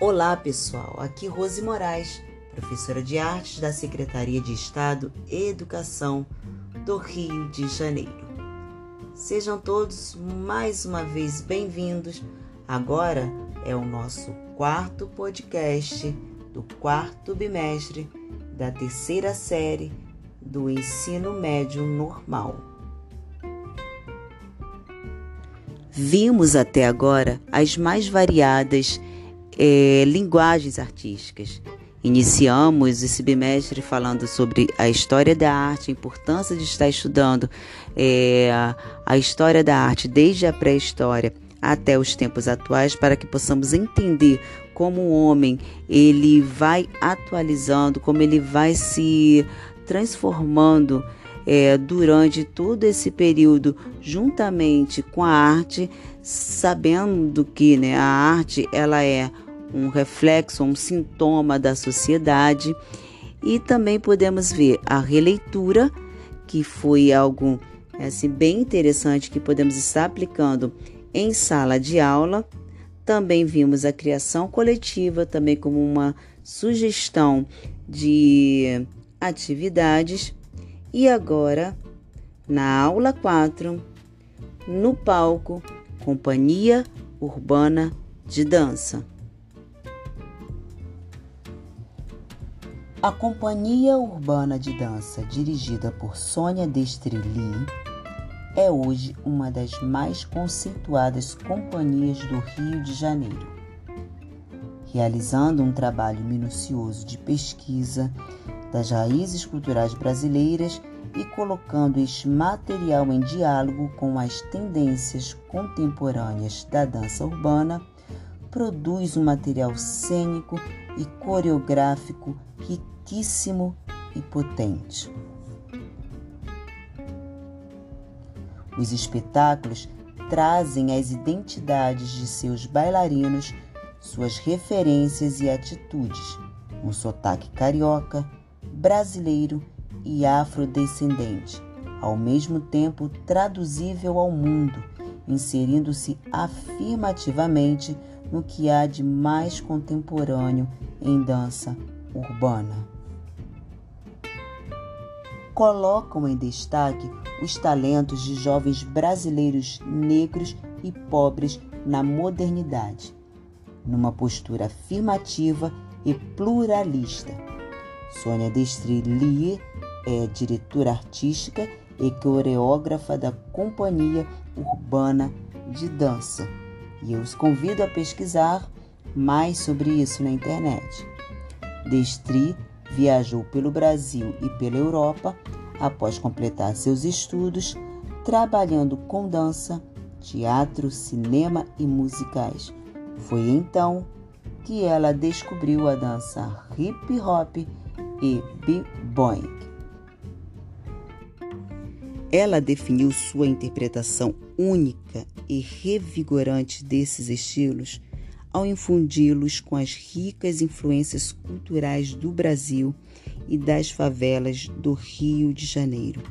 Olá pessoal, aqui Rose Moraes, professora de artes da Secretaria de Estado e Educação do Rio de Janeiro. Sejam todos mais uma vez bem-vindos. Agora é o nosso quarto podcast do quarto bimestre da terceira série do ensino médio normal. Vimos até agora as mais variadas é, linguagens artísticas. Iniciamos esse bimestre falando sobre a história da arte, a importância de estar estudando é, a história da arte desde a pré-história até os tempos atuais para que possamos entender como o homem ele vai atualizando, como ele vai se transformando é, durante todo esse período, juntamente com a arte, sabendo que né, a arte ela é um reflexo, um sintoma da sociedade. E também podemos ver a releitura, que foi algo assim, bem interessante que podemos estar aplicando em sala de aula. Também vimos a criação coletiva, também como uma sugestão de atividades. E agora, na aula 4, no palco, Companhia Urbana de Dança. A Companhia Urbana de Dança, dirigida por Sônia Destreli, é hoje uma das mais conceituadas companhias do Rio de Janeiro. Realizando um trabalho minucioso de pesquisa das raízes culturais brasileiras e colocando este material em diálogo com as tendências contemporâneas da dança urbana, produz um material cênico e coreográfico riquíssimo e potente. Os espetáculos trazem as identidades de seus bailarinos, suas referências e atitudes, um sotaque carioca, brasileiro e afrodescendente, ao mesmo tempo traduzível ao mundo, inserindo-se afirmativamente no que há de mais contemporâneo em dança urbana. Colocam em destaque os talentos de jovens brasileiros negros e pobres na modernidade, numa postura afirmativa e pluralista. Sônia Destrelie é diretora artística e coreógrafa da Companhia Urbana de Dança. E eu os convido a pesquisar mais sobre isso na internet. Destri viajou pelo Brasil e pela Europa após completar seus estudos, trabalhando com dança, teatro, cinema e musicais. Foi então que ela descobriu a dança hip hop e b-boying. Ela definiu sua interpretação única e revigorante desses estilos ao infundi-los com as ricas influências culturais do Brasil e das favelas do Rio de Janeiro.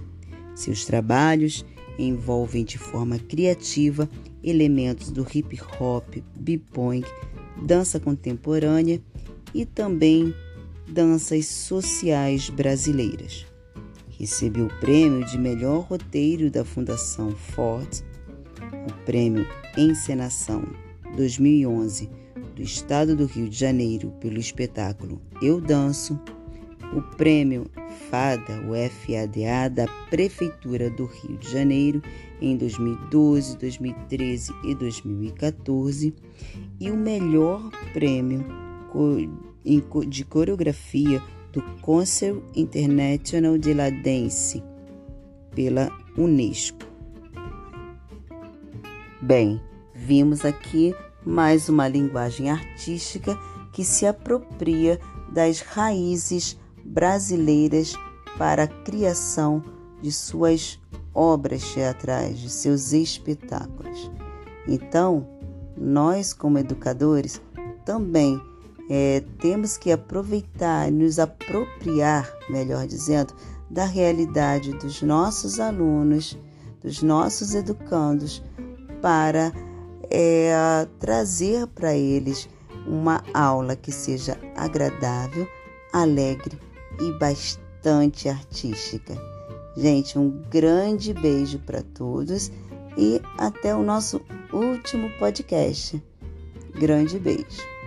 Seus trabalhos envolvem de forma criativa elementos do hip hop, bip-bop, dança contemporânea e também danças sociais brasileiras. Recebeu o prêmio de melhor roteiro da Fundação Ford, o prêmio Encenação 2011 do Estado do Rio de Janeiro pelo espetáculo Eu Danço, o prêmio FADA, o FADA da Prefeitura do Rio de Janeiro em 2012, 2013 e 2014 e o melhor prêmio de coreografia do Concert International de la Dance pela Unesco. Bem, vimos aqui mais uma linguagem artística que se apropria das raízes brasileiras para a criação de suas obras teatrais, de seus espetáculos. Então, nós, como educadores, também é, temos que aproveitar, nos apropriar, melhor dizendo, da realidade dos nossos alunos, dos nossos educandos, para é, trazer para eles uma aula que seja agradável, alegre e bastante artística. Gente, um grande beijo para todos e até o nosso último podcast. Grande beijo.